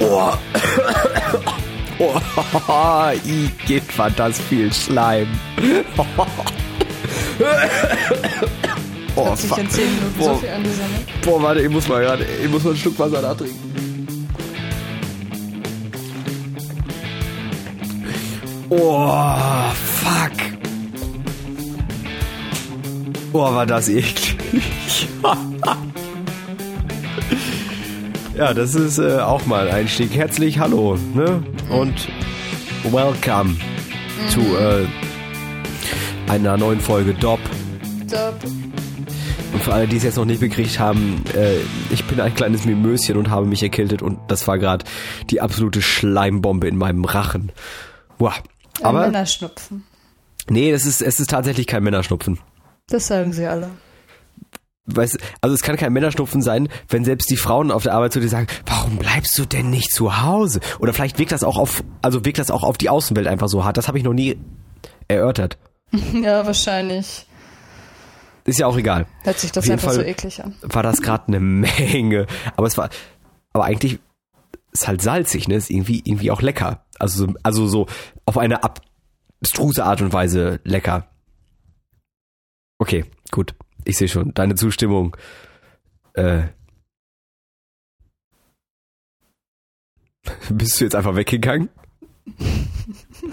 Oh. Oh, geht war das viel Schleim. Oh, 10 Minuten boah, so. Boah, warte, ich muss mal gerade, ich muss mal ein Stück Wasser nachtrinken. Oh, fuck. Oh, war das eklig. Ja, das ist äh, auch mal ein Einstieg. Herzlich hallo, ne? Und welcome mhm. zu äh, einer neuen Folge DOP. DOP. Und für alle, die es jetzt noch nicht bekriegt haben, äh, ich bin ein kleines Mimöschen und habe mich erkältet und das war gerade die absolute Schleimbombe in meinem Rachen. Ein Aber, Männerschnupfen. Nee, es ist, es ist tatsächlich kein Männerschnupfen. Das sagen sie alle. Weißt, also es kann kein Männerschnupfen sein, wenn selbst die Frauen auf der Arbeit zu dir sagen, warum bleibst du denn nicht zu Hause? Oder vielleicht wirkt das auch auf, also wirkt das auch auf die Außenwelt einfach so hart. Das habe ich noch nie erörtert. Ja, wahrscheinlich. Ist ja auch egal. Hört sich das einfach Fall so eklig an. War das gerade eine Menge. Aber es war, aber eigentlich ist halt salzig, ne? Ist irgendwie, irgendwie auch lecker. Also, also so auf eine abstruse Art und Weise lecker. Okay, gut. Ich sehe schon. Deine Zustimmung. Äh. Bist du jetzt einfach weggegangen?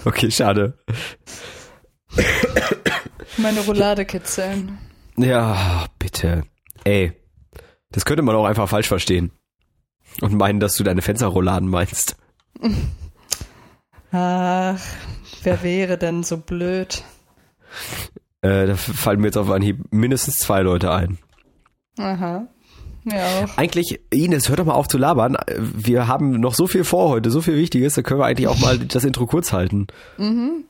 Okay, schade. Meine Roulade kitzeln. Ja, bitte. Ey, das könnte man auch einfach falsch verstehen. Und meinen, dass du deine Fensterrouladen meinst. Ach, wer wäre denn so blöd? Äh, da fallen mir jetzt auf Anhieb mindestens zwei Leute ein. Aha. Ja. Eigentlich, Ines, hör doch mal auf zu labern. Wir haben noch so viel vor heute, so viel Wichtiges, da können wir eigentlich auch mal das Intro kurz halten. Mhm.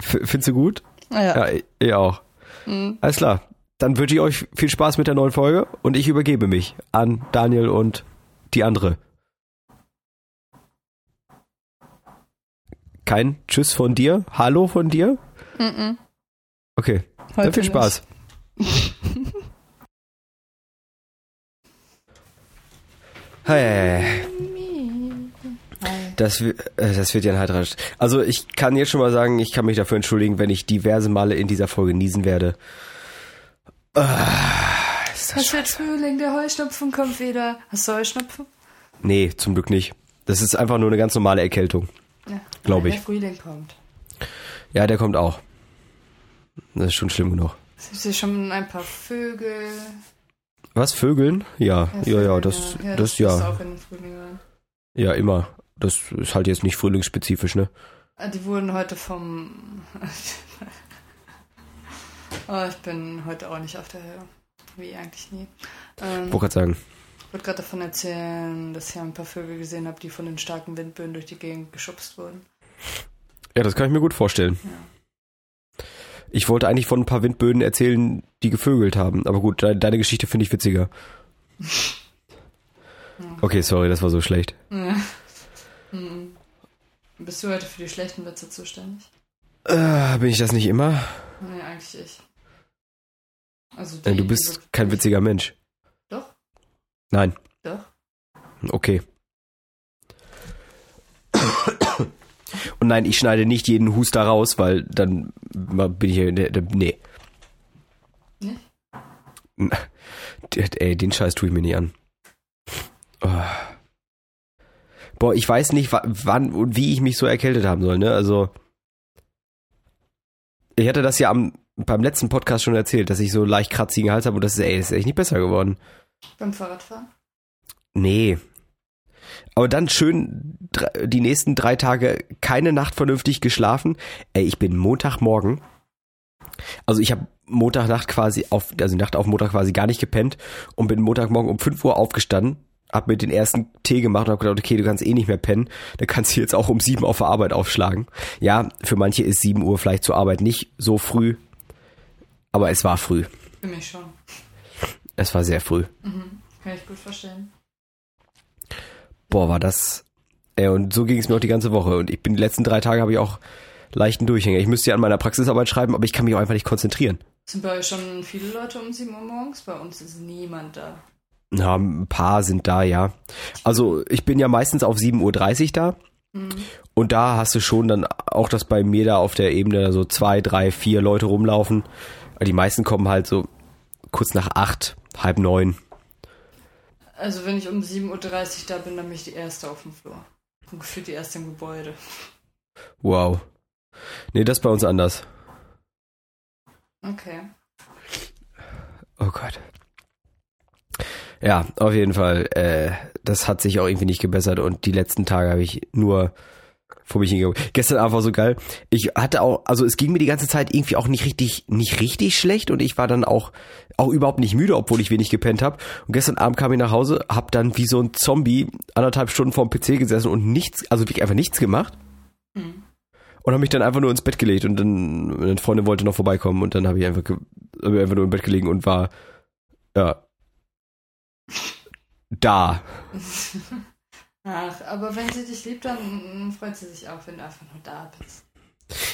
Findest du gut? Ja. Ja, ich auch. Mhm. Alles klar. Dann wünsche ich euch viel Spaß mit der neuen Folge und ich übergebe mich an Daniel und die andere. Kein Tschüss von dir? Hallo von dir? Mhm. Okay. Heute Dann viel Spaß. Hey. Das, äh, das wird ja ein heiterer. Also ich kann jetzt schon mal sagen, ich kann mich dafür entschuldigen, wenn ich diverse Male in dieser Folge niesen werde. Ah, ist das Hast du jetzt Frühling, der Heuschnupfen kommt wieder. Hast du Heuschnupfen? Nee, zum Glück nicht. Das ist einfach nur eine ganz normale Erkältung. Ja, glaube ich. Der Frühling kommt. Ja, der kommt auch. Das ist schon schlimm genug. Es gibt schon ein paar Vögel. Was, Vögeln? Ja, ja, ja, ja, das, ja, das, das ja. Auch in den Frühling rein. Ja, immer. Das ist halt jetzt nicht frühlingsspezifisch, ne? Ah, die wurden heute vom Oh, ich bin heute auch nicht auf der Höhe. Wie eigentlich nie. Ähm, Wollte gerade sagen. Ich wollte gerade davon erzählen, dass ich ein paar Vögel gesehen habe, die von den starken Windböen durch die Gegend geschubst wurden. Ja, das kann ich mir gut vorstellen. Ja. Ich wollte eigentlich von ein paar Windböen erzählen, die gevögelt haben. Aber gut, deine Geschichte finde ich witziger. okay, sorry, das war so schlecht. Ja. Mhm. Bist du heute für die schlechten Witze zuständig? Äh, bin ich das nicht immer? Nee, eigentlich ich. Also die, du bist kein witziger Mensch. Doch? Nein. Doch? Okay. Und nein, ich schneide nicht jeden Huster raus, weil dann bin ich hier. Nee. Nicht? Ey, den Scheiß tue ich mir nicht an. Oh. Boah, ich weiß nicht, wann und wie ich mich so erkältet haben soll, ne? Also. Ich hatte das ja am beim letzten Podcast schon erzählt, dass ich so leicht kratzigen Hals habe und das ist, ey, ist echt nicht besser geworden. Beim Fahrradfahren? Nee. Aber dann schön die nächsten drei Tage keine Nacht vernünftig geschlafen. Ey, ich bin Montagmorgen. Also ich habe Montagnacht quasi auf, also Nacht auf Montag quasi gar nicht gepennt und bin Montagmorgen um 5 Uhr aufgestanden, hab mir den ersten Tee gemacht und hab gedacht, okay, du kannst eh nicht mehr pennen, da kannst du jetzt auch um 7 auf der Arbeit aufschlagen. Ja, für manche ist 7 Uhr vielleicht zur Arbeit nicht so früh, aber es war früh. Für mich schon. Es war sehr früh. Mhm. Kann ich gut verstehen. Boah, war das. Ey, und so ging es mir auch die ganze Woche. Und ich bin die letzten drei Tage habe ich auch leichten Durchhänger. Ich müsste ja an meiner Praxisarbeit schreiben, aber ich kann mich auch einfach nicht konzentrieren. Sind bei euch schon viele Leute um 7 Uhr morgens? Bei uns ist niemand da. Na, ein paar sind da, ja. Also ich bin ja meistens auf 7.30 Uhr da. Und da hast du schon dann auch, dass bei mir da auf der Ebene so zwei, drei, vier Leute rumlaufen. Die meisten kommen halt so kurz nach acht, halb neun. Also wenn ich um 7.30 Uhr da bin, dann bin ich die Erste auf dem Flur. Und gefühlt die Erste im Gebäude. Wow. Nee, das ist bei uns anders. Okay. Oh Gott. Ja, auf jeden Fall. Äh, das hat sich auch irgendwie nicht gebessert und die letzten Tage habe ich nur vor mich hingegangen. Gestern Abend war so geil. Ich hatte auch, also es ging mir die ganze Zeit irgendwie auch nicht richtig, nicht richtig schlecht und ich war dann auch, auch überhaupt nicht müde, obwohl ich wenig gepennt habe. Und gestern Abend kam ich nach Hause, hab dann wie so ein Zombie anderthalb Stunden vorm PC gesessen und nichts, also wirklich einfach nichts gemacht. Hm. Und habe mich dann einfach nur ins Bett gelegt und dann eine Freundin wollte noch vorbeikommen und dann habe ich einfach, hab ich einfach nur im Bett gelegen und war, ja, da. Ach, aber wenn sie dich liebt, dann freut sie sich auch, wenn du einfach nur da bist.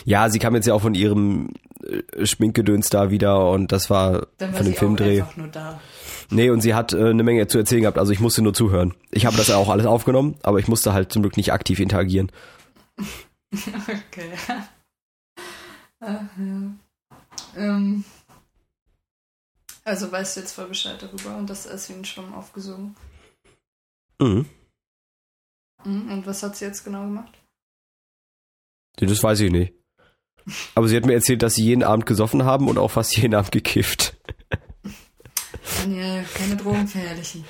Ja, sie kam jetzt ja auch von ihrem äh, Schminkgedöns da wieder und das war von dem Filmdreh. auch einfach nur da. Nee, und sie hat äh, eine Menge zu erzählen gehabt, also ich musste nur zuhören. Ich habe das ja auch alles aufgenommen, aber ich musste halt zum Glück nicht aktiv interagieren. Okay. Ach, ja. ähm, also weißt du jetzt voll Bescheid darüber und das ist wie ein Schwamm aufgesogen. Mhm. Mhm. Und was hat sie jetzt genau gemacht? Das weiß ich nicht. Aber sie hat mir erzählt, dass sie jeden Abend gesoffen haben und auch fast jeden Abend gekifft. Daniel, keine Drogenverherrlichen.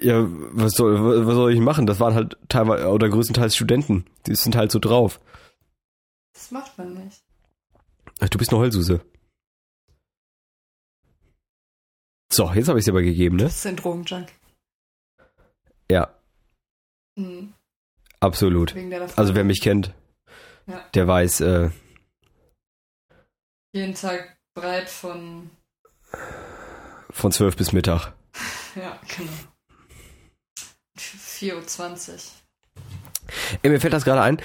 Ja, was soll, was soll ich machen? Das waren halt teilweise oder größtenteils Studenten. Die sind halt so drauf. Das macht man nicht. Ach, Du bist eine Heulsuse. So, jetzt habe ich es aber gegeben, ne? Das ist ein Drogenjunk. Ja, Mhm. absolut. Also wer mich kennt, Ja. der weiß, äh, Jeden Tag breit von. von 12 bis Mittag. Ja, genau. 4.20 Uhr. Ey, mir fällt das gerade ein.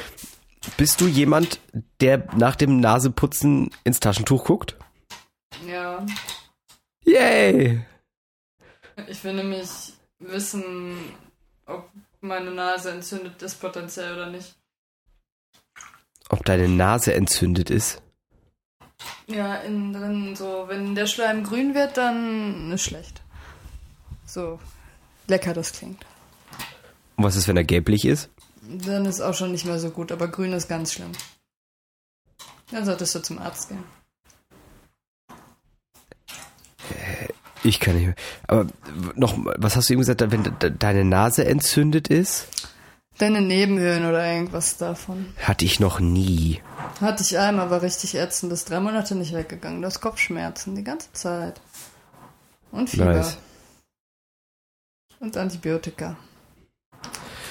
Bist du jemand, der nach dem Naseputzen ins Taschentuch guckt? Ja. Yay! Ich will nämlich wissen, ob meine Nase entzündet ist potenziell oder nicht. Ob deine Nase entzündet ist? Ja, innen drin so, wenn der Schleim grün wird, dann ist schlecht. So lecker das klingt. Und was ist, wenn er gelblich ist? Dann ist auch schon nicht mehr so gut, aber grün ist ganz schlimm. Dann solltest du zum Arzt gehen. Ich kann nicht mehr. Aber noch, was hast du eben gesagt, wenn de- deine Nase entzündet ist? Deine Nebenhöhlen oder irgendwas davon. Hatte ich noch nie. Hatte ich einmal, war richtig ätzend, ist drei Monate nicht weggegangen. Du hast Kopfschmerzen die ganze Zeit. Und Fieber. Nice. Und Antibiotika.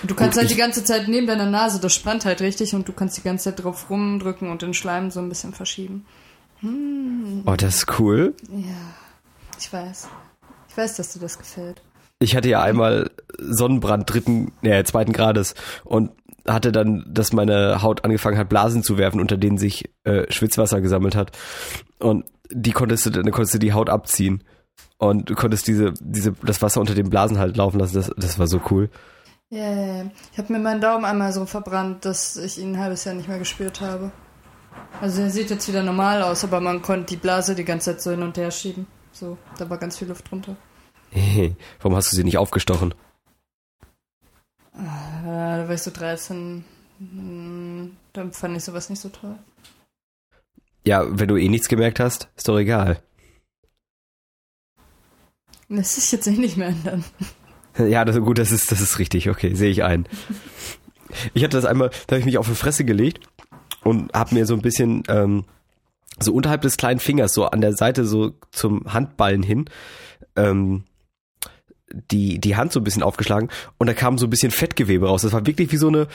Und du kannst Gut, halt die ganze Zeit neben deiner Nase, das spannt halt richtig und du kannst die ganze Zeit drauf rumdrücken und den Schleim so ein bisschen verschieben. Hm, Oh, das ist cool. ja, ich weiß. Ich weiß, dass dir das gefällt. Ich hatte ja einmal Sonnenbrand dritten, nee, zweiten Grades und hatte dann, dass meine Haut angefangen hat, Blasen zu werfen, unter denen sich äh, Schwitzwasser gesammelt hat. Und die konntest du, dann konntest du die Haut abziehen. Und du konntest diese, diese, das Wasser unter den Blasen halt laufen lassen. Das, das war so cool. Yeah. Ich habe mir meinen Daumen einmal so verbrannt, dass ich ihn ein halbes Jahr nicht mehr gespürt habe. Also er sieht jetzt wieder normal aus, aber man konnte die Blase die ganze Zeit so hin und her schieben. So, da war ganz viel Luft drunter. Warum hast du sie nicht aufgestochen? Äh, da war ich so 13. Hm, Dann fand ich sowas nicht so toll. Ja, wenn du eh nichts gemerkt hast, ist doch egal. Lässt sich jetzt eh nicht mehr ändern. Ja, das, gut, das ist, das ist richtig. Okay, sehe ich ein. Ich hatte das einmal, da habe ich mich auf die Fresse gelegt und habe mir so ein bisschen ähm, so unterhalb des kleinen Fingers, so an der Seite so zum Handballen hin, ähm, die, die Hand so ein bisschen aufgeschlagen und da kam so ein bisschen Fettgewebe raus. Das war wirklich wie so eine,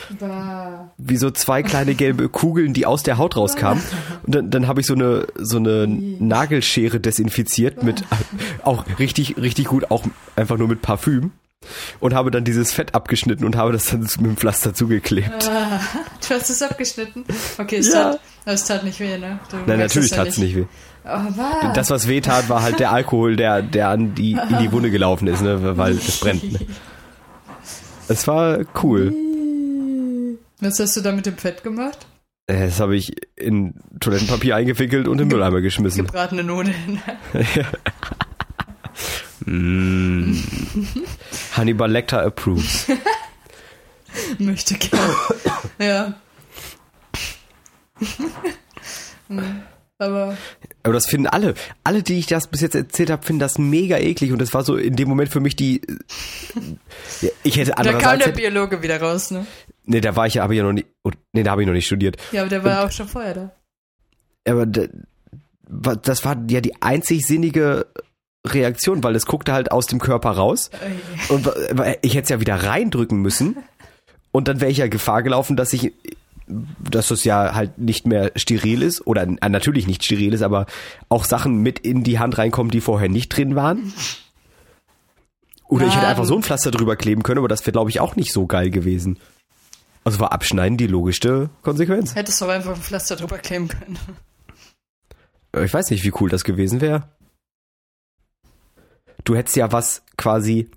wie so zwei kleine gelbe Kugeln, die aus der Haut rauskamen. Und dann, dann habe ich so eine, so eine Nagelschere desinfiziert mit auch richtig, richtig gut, auch einfach nur mit Parfüm. Und habe dann dieses Fett abgeschnitten und habe das dann mit dem Pflaster zugeklebt. Ah, Du hast es abgeschnitten? Okay, es, Ja. tat, es tat nicht weh, ne? Du Nein, natürlich es ja tat's nicht weh. Oh, was? Das, was weh tat, war halt der Alkohol, der, der an die, in die Wunde gelaufen ist, ne, weil es brennt. Ne. Es war cool. Was hast du da mit dem Fett gemacht? Das habe ich in Toilettenpapier eingewickelt und im Mülleimer geschmissen. Gebratene Nudeln. Mm. Hannibal Lecter approves. Möchte gerne. ja. Hm, Aber Aber das finden alle. Alle, die ich das bis jetzt erzählt habe, finden das mega eklig. Und das war so in dem Moment für mich die. Ja, Ich hätte da kam der Biologe wieder raus, ne? Nee, da war ich ja, habe ich ja noch nicht. oh, Nee, da habe ich noch nicht studiert. Ja, aber der war auch schon vorher da. Aber das war ja die einzig sinnige Reaktion, weil es guckte halt aus dem Körper raus. Und wa- wa- ich hätte es ja wieder reindrücken müssen. Und dann wäre ich ja Gefahr gelaufen, dass ich, dass das ja halt nicht mehr steril ist oder äh, natürlich nicht steril ist, aber auch Sachen mit in die Hand reinkommen, die vorher nicht drin waren. Oder ich hätte einfach so ein Pflaster drüber kleben können, aber das wäre, glaube ich, auch nicht so geil gewesen. Also war Abschneiden die logischste Konsequenz. Hättest du auch einfach ein Pflaster drüber kleben können. Ich weiß nicht, wie cool das gewesen wäre. Du hättest ja was quasi.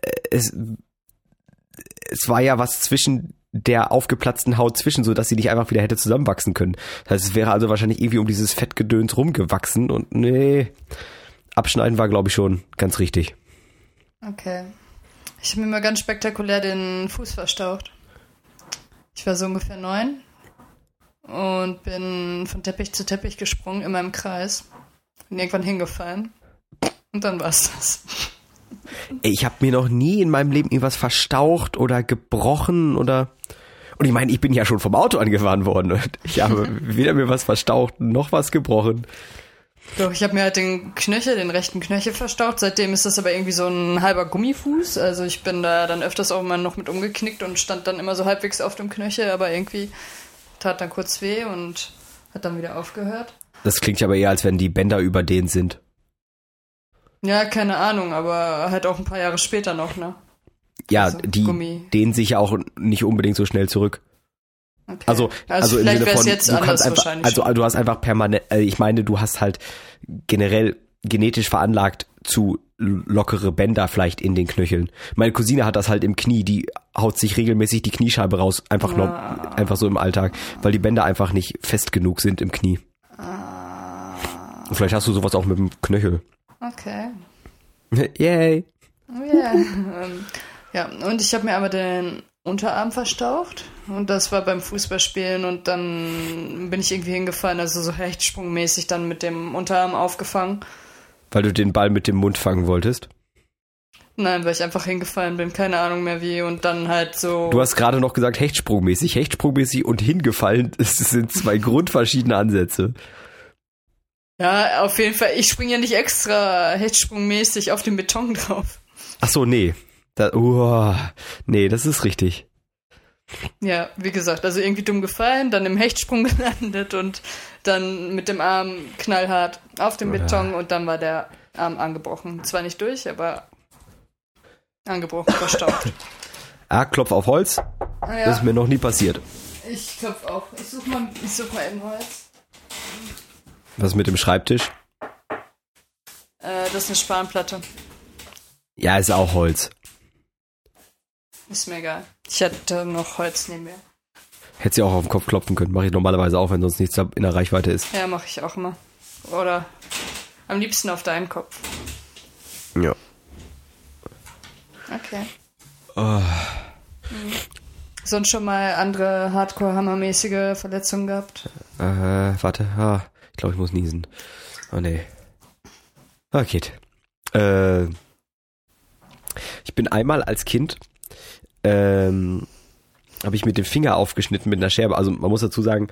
äh, Es, es war ja was zwischen der aufgeplatzten Haut zwischen, so dass sie nicht einfach wieder hätte zusammenwachsen können. Das heißt, es wäre also wahrscheinlich irgendwie um dieses Fettgedöns rumgewachsen und nee. Abschneiden war, glaube ich, schon ganz richtig. Okay. Ich habe mir mal ganz spektakulär den Fuß verstaucht. Ich war so ungefähr neun und bin von Teppich zu Teppich gesprungen in meinem Kreis. Bin irgendwann hingefallen. Und dann war's das. Ich habe mir noch nie in meinem Leben irgendwas verstaucht oder gebrochen oder. Und ich meine, ich bin ja schon vom Auto angefahren worden. Und ich habe weder mir was verstaucht noch was gebrochen. Doch, ich habe mir halt den Knöchel, den rechten Knöchel verstaucht. Seitdem ist das aber irgendwie so ein halber Gummifuß. Also ich bin da dann öfters auch mal noch mit umgeknickt und stand dann immer so halbwegs auf dem Knöchel, aber irgendwie tat dann kurz weh und hat dann wieder aufgehört. Das klingt ja aber eher, als wenn die Bänder überdehnt sind. Ja, keine Ahnung, aber halt auch ein paar Jahre später noch, ne? Ja, Also, die Gummi. dehnen sich ja auch nicht unbedingt so schnell zurück. Okay. Also, also, im vielleicht Sinne wäre es von, jetzt du anders kannst einfach, wahrscheinlich. also du hast einfach permanent, äh, ich meine, du hast halt generell genetisch veranlagt zu lockere Bänder vielleicht in den Knöcheln. Meine Cousine hat das halt im Knie, die haut sich regelmäßig die Kniescheibe raus, einfach nur, Ah. einfach so im Alltag, weil die Bänder einfach nicht fest genug sind im Knie. Ah. Und vielleicht hast du sowas auch mit dem Knöchel. Okay. Yay. Oh yeah. ähm, ja, und ich habe mir aber den Unterarm verstaucht und das war beim Fußballspielen und dann bin ich irgendwie hingefallen, also so hechtsprungmäßig dann mit dem Unterarm aufgefangen. Weil du den Ball mit dem Mund fangen wolltest. Nein, weil ich einfach hingefallen bin, keine Ahnung mehr wie und dann halt so. Du hast gerade noch gesagt, hechtsprungmäßig. Hechtsprungmäßig und hingefallen, das sind zwei grundverschiedene Ansätze. Ja, auf jeden Fall. Ich springe ja nicht extra hechtsprungmäßig auf den Beton drauf. Ach so, nee. Da, uah, nee, das ist richtig. Ja, wie gesagt, also irgendwie dumm gefallen, dann im Hechtsprung gelandet und dann mit dem Arm knallhart auf dem Beton und dann war der Arm angebrochen. Zwar nicht durch, aber angebrochen, verstaucht. Ah, Klopf auf Holz. Ah, Das ja, ist mir noch nie passiert. ich klopf auf. Ich such mal, ich such mal eben Holz. Was mit dem Schreibtisch? Äh, das ist eine Spanplatte. Ja, ist auch Holz. Ist mir egal. Ich hatte noch Holz neben mir. Hätte sie auch auf den Kopf klopfen können. Mache ich normalerweise auch, wenn sonst nichts in der Reichweite ist. Ja, mache ich auch immer. Oder am liebsten auf deinen Kopf. Ja. Okay. Oh, Sonst schon mal andere Hardcore-Hammermäßige Verletzungen gehabt? äh, warte. Ah, glaube, ich muss niesen. Oh nee. Ah, geht. Äh, ich bin einmal als Kind, ähm, habe ich mit dem Finger aufgeschnitten mit einer Scherbe. Also man muss dazu sagen,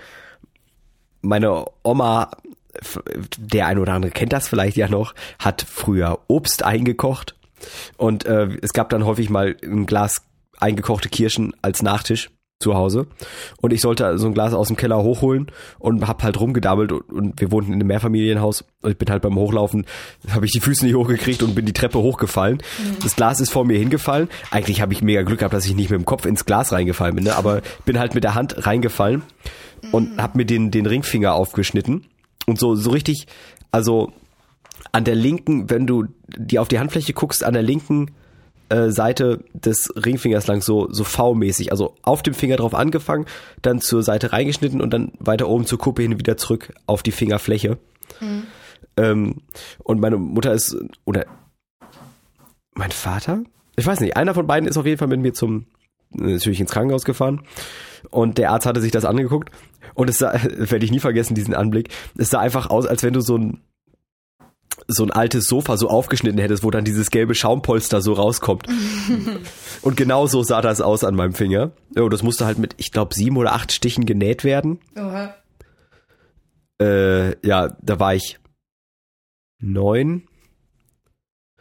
meine Oma, der ein oder andere kennt das vielleicht ja noch, hat früher Obst eingekocht und äh, es gab dann häufig mal ein Glas eingekochte Kirschen als Nachtisch. Zu Hause und ich sollte so ein Glas aus dem Keller hochholen und hab halt rumgedammelt und, und wir wohnten in einem Mehrfamilienhaus und ich bin halt beim Hochlaufen, habe ich die Füße nicht hochgekriegt und bin die Treppe hochgefallen. Mhm. Das Glas ist vor mir hingefallen. Eigentlich habe ich mega Glück gehabt, dass ich nicht mit dem Kopf ins Glas reingefallen bin, ne? aber bin halt mit der Hand reingefallen und mhm. hab mir den, den Ringfinger aufgeschnitten und so, so richtig, also an der linken, wenn du die auf die Handfläche guckst, an der linken äh, Seite des Ringfingers lang, so, so V-mäßig. Also auf dem Finger drauf angefangen, dann zur Seite reingeschnitten und dann weiter oben zur Kuppe hin wieder zurück auf die Fingerfläche. Mhm. Ähm, und meine Mutter ist, oder mein Vater? Ich weiß nicht, einer von beiden ist auf jeden Fall mit mir zum, natürlich ins Krankenhaus gefahren. Und der Arzt hatte sich das angeguckt. Und es sah, werde ich nie vergessen, diesen Anblick. Es sah einfach aus, als wenn du so ein, so ein altes Sofa so aufgeschnitten hättest, wo dann dieses gelbe Schaumpolster so rauskommt. und genau so sah das aus an meinem Finger. Oh, das musste halt mit, ich glaube, sieben oder acht Stichen genäht werden. Oha. Äh, ja, da war ich neun.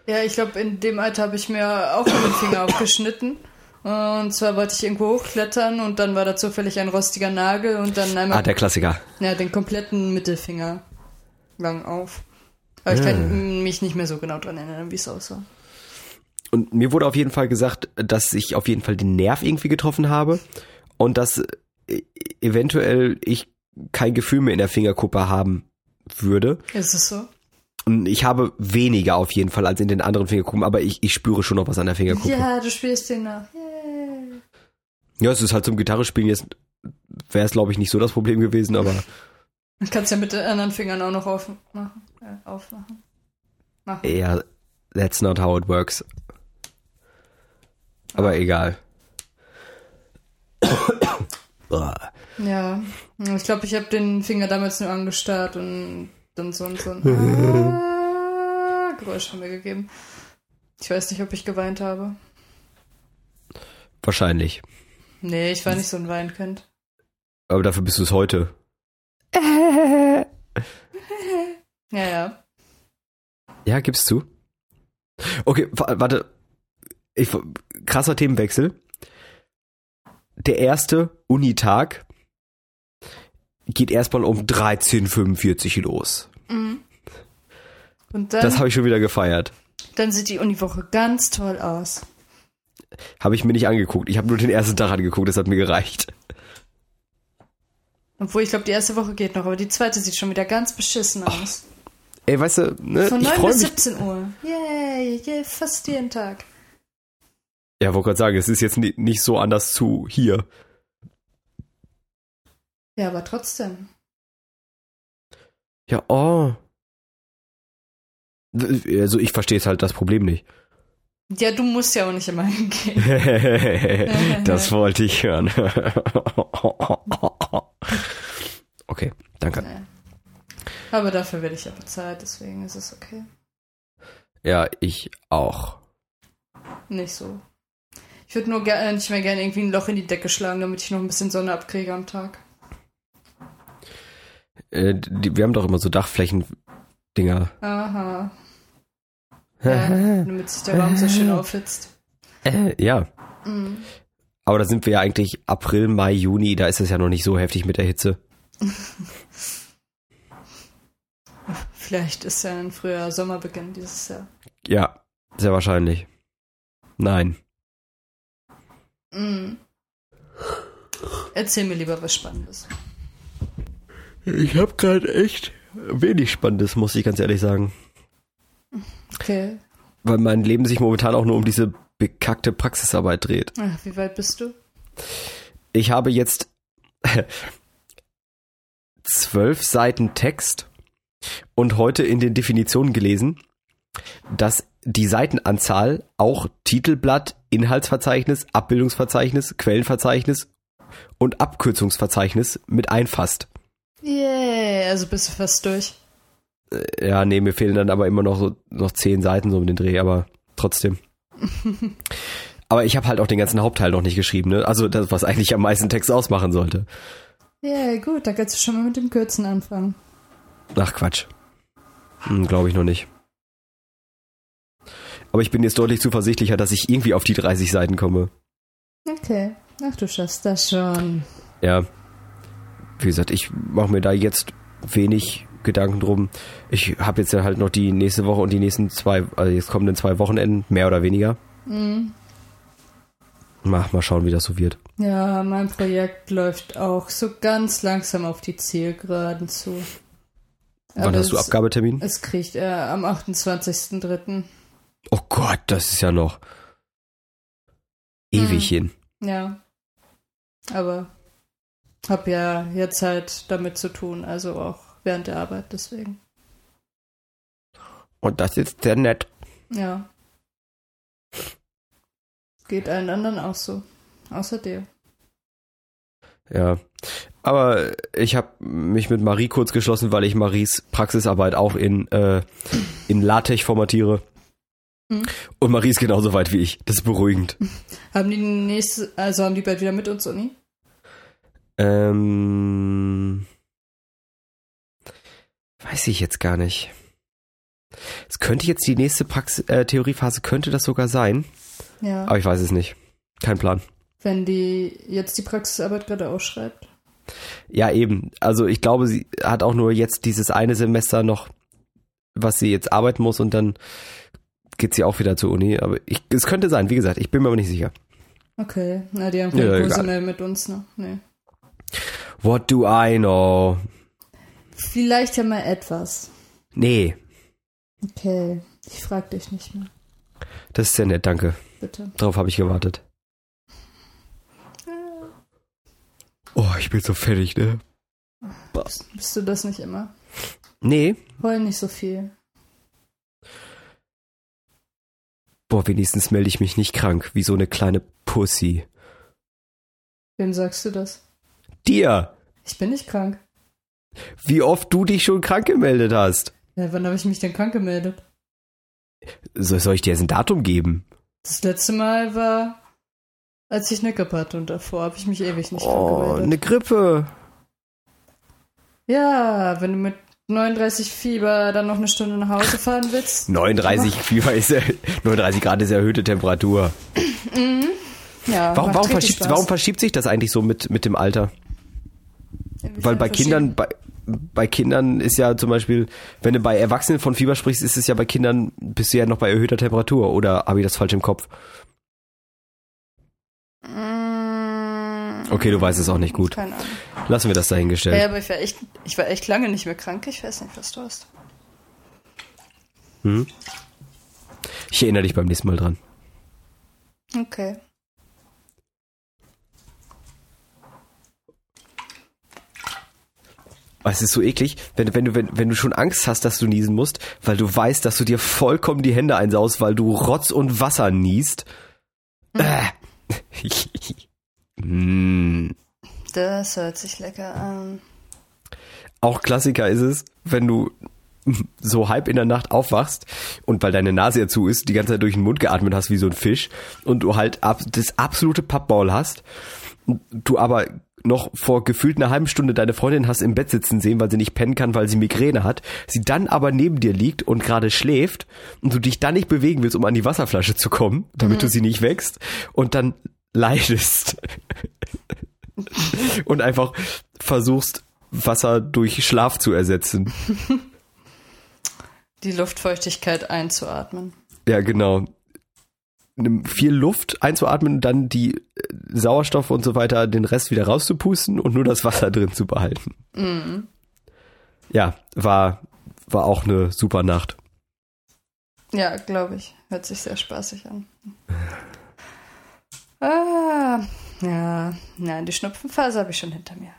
Ja, ich glaube, in dem Alter habe ich mir auch den Finger aufgeschnitten. Und zwar wollte ich irgendwo hochklettern und dann war da zufällig ein rostiger Nagel und dann einmal. Ah, der Klassiker. Ja, den kompletten Mittelfinger lang auf. Aber ich kann mich nicht mehr so genau dran erinnern, wie es aussah. Und mir wurde auf jeden Fall gesagt, dass ich auf jeden Fall den Nerv irgendwie getroffen habe und dass äh, eventuell ich kein Gefühl mehr in der Fingerkuppe haben würde. Ist es so? Und ich habe weniger auf jeden Fall als in den anderen Fingerkuppen, aber ich, ich spüre schon noch was an der Fingerkuppe. Ja, du spürst den noch. Yeah. Ja, es ist halt zum Gitarre spielen jetzt wäre es glaube ich nicht so das Problem gewesen, aber Du kannst ja mit den anderen Fingern auch noch aufmachen. Äh, aufmachen. Machen. Ja, that's not how it works. Aber egal. ja, ich glaube, ich habe den Finger damals nur angestarrt und dann so, so ein ah, Geräusch haben wir gegeben. Ich weiß nicht, ob ich geweint habe. Wahrscheinlich. Nee, ich war nicht so ein Weinkind. Aber dafür bist du es heute. Ja, ja. Ja, gibst du. Okay, warte. Ich, krasser Themenwechsel. Der erste Unitag geht erstmal um 13.45 los. Mhm. Und dann, das habe ich schon wieder gefeiert. Dann sieht die Uniwoche ganz toll aus. Habe ich mir nicht angeguckt. Ich habe nur den ersten Tag angeguckt, das hat mir gereicht. Obwohl, ich glaube, die erste Woche geht noch, aber die zweite sieht schon wieder ganz beschissen aus. Ey, weißt du, ne? Von 9 bis 17 mich. Uhr. Yay, yeah, fast jeden Tag. Ja, wollte gerade sagen, es ist jetzt nicht so anders zu hier. Ja, aber trotzdem. Ja, oh. Also ich verstehe es halt das Problem nicht. Ja, du musst ja auch nicht immer hingehen. das wollte ich hören. okay, danke. Aber dafür werde ich ja bezahlt, deswegen ist es okay. Ja, ich auch. Nicht so. Ich würde nur gerne nicht mehr gerne irgendwie ein Loch in die Decke schlagen, damit ich noch ein bisschen Sonne abkriege am Tag. Äh, die, wir haben doch immer so Dachflächen-Dinger. Aha. Ja, damit sich der Raum so schön aufhitzt. Äh, ja. Mhm. Aber da sind wir ja eigentlich April, Mai, Juni, da ist es ja noch nicht so heftig mit der Hitze. Vielleicht ist ja ein früher Sommerbeginn dieses Jahr. Ja, sehr wahrscheinlich. Nein. Mhm. Erzähl mir lieber was Spannendes. Ich habe gerade echt wenig Spannendes, muss ich ganz ehrlich sagen. Okay. Weil mein Leben sich momentan auch nur um diese bekackte Praxisarbeit dreht. Ach, wie weit bist du? Ich habe jetzt zwölf Seiten Text und heute in den Definitionen gelesen, dass die Seitenanzahl auch Titelblatt, Inhaltsverzeichnis, Abbildungsverzeichnis, Quellenverzeichnis und Abkürzungsverzeichnis mit einfasst. Yeah, also bist du fast durch. Äh, ja, nee, mir fehlen dann aber immer noch so noch zehn Seiten so um den Dreh, aber trotzdem. aber ich habe halt auch den ganzen Hauptteil noch nicht geschrieben, ne? Also das, was eigentlich am meisten Text ausmachen sollte. Ja, yeah, gut, da kannst du schon mal mit dem Kürzen anfangen. Ach Quatsch. Hm, Glaube ich noch nicht. Aber ich bin jetzt deutlich zuversichtlicher, dass ich irgendwie auf die 30 Seiten komme. Okay. Ach, du schaffst das schon. Ja. Wie gesagt, ich mache mir da jetzt wenig Gedanken drum. Ich habe jetzt ja halt noch die nächste Woche und die nächsten zwei, also jetzt kommenden zwei Wochenenden, mehr oder weniger. Mhm. Mach mal schauen, wie das so wird. Ja, mein Projekt läuft auch so ganz langsam auf die Zielgeraden zu. Wann hast du Abgabetermin? Es kriegt er am 28.03. Oh Gott, das ist ja noch ewig hin. Ja. Aber hab ja jetzt halt damit zu tun, also auch während der Arbeit, deswegen. Und das ist sehr nett. Ja. Geht allen anderen auch so. Außer dir. Ja. Aber ich habe mich mit Marie kurz geschlossen, weil ich Maries Praxisarbeit auch in, äh, in LaTeX formatiere. Hm. Und Marie ist genauso weit wie ich. Das ist beruhigend. Haben die nächste, also haben die bald wieder mit uns Uni? Ähm, weiß ich jetzt gar nicht. Es könnte jetzt die nächste Prax äh, Theoriephase, könnte das sogar sein. Ja. Aber ich weiß es nicht. Kein Plan. Wenn die jetzt die Praxisarbeit gerade ausschreibt. Ja, eben. Also ich glaube, sie hat auch nur jetzt dieses eine Semester noch, was sie jetzt arbeiten muss und dann geht sie auch wieder zur Uni. Aber ich, es könnte sein, wie gesagt, ich bin mir aber nicht sicher. Okay. Na, die haben keine Ja, Kurse mehr mit uns, ne? Nee. What do I know? Vielleicht ja mal etwas. Nee, Okay. Ich frag dich nicht mehr. das ist sehr nett, danke. Bitte. Darauf habe ich gewartet. Oh, ich bin so fertig, ne? Bist, bist du das nicht immer? Nee, Heul nicht so viel. boah, wenigstens melde ich mich nicht krank, wie so eine kleine Pussy. Wem sagst du das? Dir! Ich bin nicht krank. Wie oft du dich schon krank gemeldet hast. Ja, wann habe ich mich denn krank gemeldet? So, soll ich dir jetzt ein Datum geben? Das letzte Mal war, als ich eine Grippe hatte und davor habe ich mich ewig nicht Oh, eine Grippe. Ja, wenn du mit 39 Fieber dann noch eine Stunde nach Hause fahren willst. 39 Fieber ist ja, 39 Grad ist erhöhte Temperatur. Ja, Warum, warum, verschiebt, warum verschiebt sich das eigentlich so mit, mit dem Alter? Inwiefern Weil bei? Kindern, bei, bei Kindern ist ja zum Beispiel, wenn du bei Erwachsenen von Fieber sprichst, ist es ja bei Kindern, bist du ja noch bei erhöhter Temperatur. Oder habe ich das falsch im Kopf? Mm, Okay, du weißt es auch nicht gut. Keine Ahnung. Lassen wir das dahingestellt. Ja, aber ich war, echt, ich war echt lange nicht mehr krank. Ich weiß nicht, was du hast. Hm? Ich erinnere dich beim nächsten Mal dran. Okay. Aber Es ist so eklig, wenn, wenn, du, wenn, wenn du schon Angst hast, dass du niesen musst, weil du weißt, dass du dir vollkommen die Hände einsaust, weil du Rotz und Wasser niest. Äh. Mm. Das hört sich lecker an. Auch Klassiker ist es, wenn du so halb in der Nacht aufwachst und weil deine Nase ja zu ist, die ganze Zeit durch den Mund geatmet hast wie so ein Fisch und du halt ab, das absolute Pappmaul hast, du aber noch vor gefühlt einer halben Stunde deine Freundin hast im Bett sitzen sehen, weil sie nicht pennen kann, weil sie Migräne hat, sie dann aber neben dir liegt und gerade schläft und du dich dann nicht bewegen willst, um an die Wasserflasche zu kommen, damit du sie nicht wächst und dann leidest und einfach versuchst Wasser durch Schlaf zu ersetzen. Die Luftfeuchtigkeit einzuatmen. Ja, genau. Nimm Viel Luft einzuatmen und dann die äh, Sauerstoff und so weiter, den Rest wieder rauszupusten und nur das Wasser drin zu behalten. Mhm. Ja, war, war auch eine super Nacht. Ja, glaube ich. Hört sich sehr spaßig an. Ah, ja. Nein, die Schnupfenphase habe ich schon hinter mir.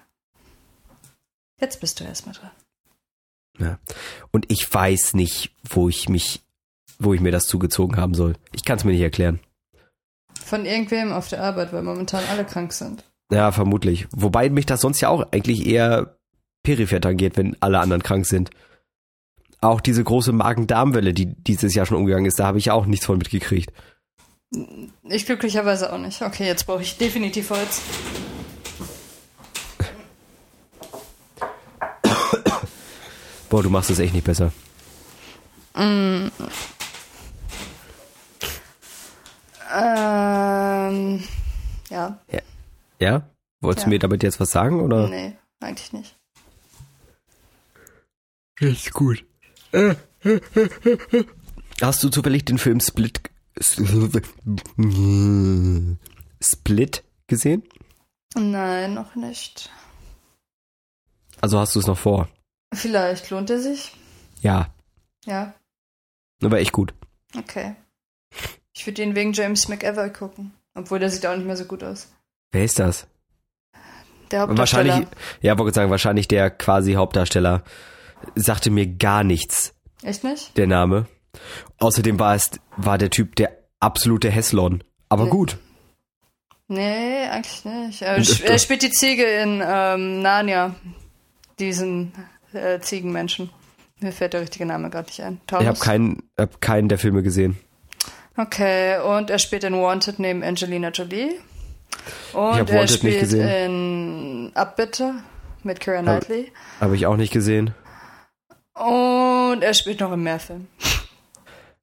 Jetzt bist du erstmal dran. Ja. Und ich weiß nicht, wo ich mich, wo ich mir das zugezogen haben soll. Ich kann es mir nicht erklären. Von irgendwem auf der Arbeit, weil momentan alle krank sind. Ja, vermutlich. Wobei mich das sonst ja auch eigentlich eher peripher tangiert, wenn alle anderen krank sind. Auch diese große Magen-Darm-Welle, die dieses Jahr schon umgegangen ist, da habe ich auch nichts von mitgekriegt. Ich glücklicherweise auch nicht. Okay, jetzt brauche ich definitiv Holz. Boah, du machst es echt nicht besser. Ähm, ja. Ja. Ja? Wolltest du Ja. mir damit jetzt was sagen, oder? Nee, eigentlich nicht. Ist gut. Hast du zufällig den Film Split Split gesehen? Nein, noch nicht. Also hast du es noch vor? Vielleicht lohnt er sich. Ja, Ja, aber echt gut. okay. Ich würde ihn wegen James McAvoy gucken. Obwohl, der sieht auch nicht mehr so gut aus. Wer ist das? Der Hauptdarsteller. Wahrscheinlich, ja, wollte sagen, wahrscheinlich der quasi Hauptdarsteller. Sagte mir gar nichts, Echt nicht? der Name. Außerdem war es, war der Typ der absolute Heslon. Aber Nee. gut. Nee, eigentlich nicht. Er, sp- er spielt die Ziege in ähm, Narnia. Diesen äh, Ziegenmenschen. Mir fällt der richtige Name gerade nicht ein. Ich habe Thomas. keinen, hab keinen der Filme gesehen. Okay, und er spielt in Wanted neben Angelina Jolie. Und hab er Wanted nicht spielt gesehen. in Abbitte mit Keira Knightley. Habe ich auch nicht gesehen. Und er spielt noch im Mehrfilm.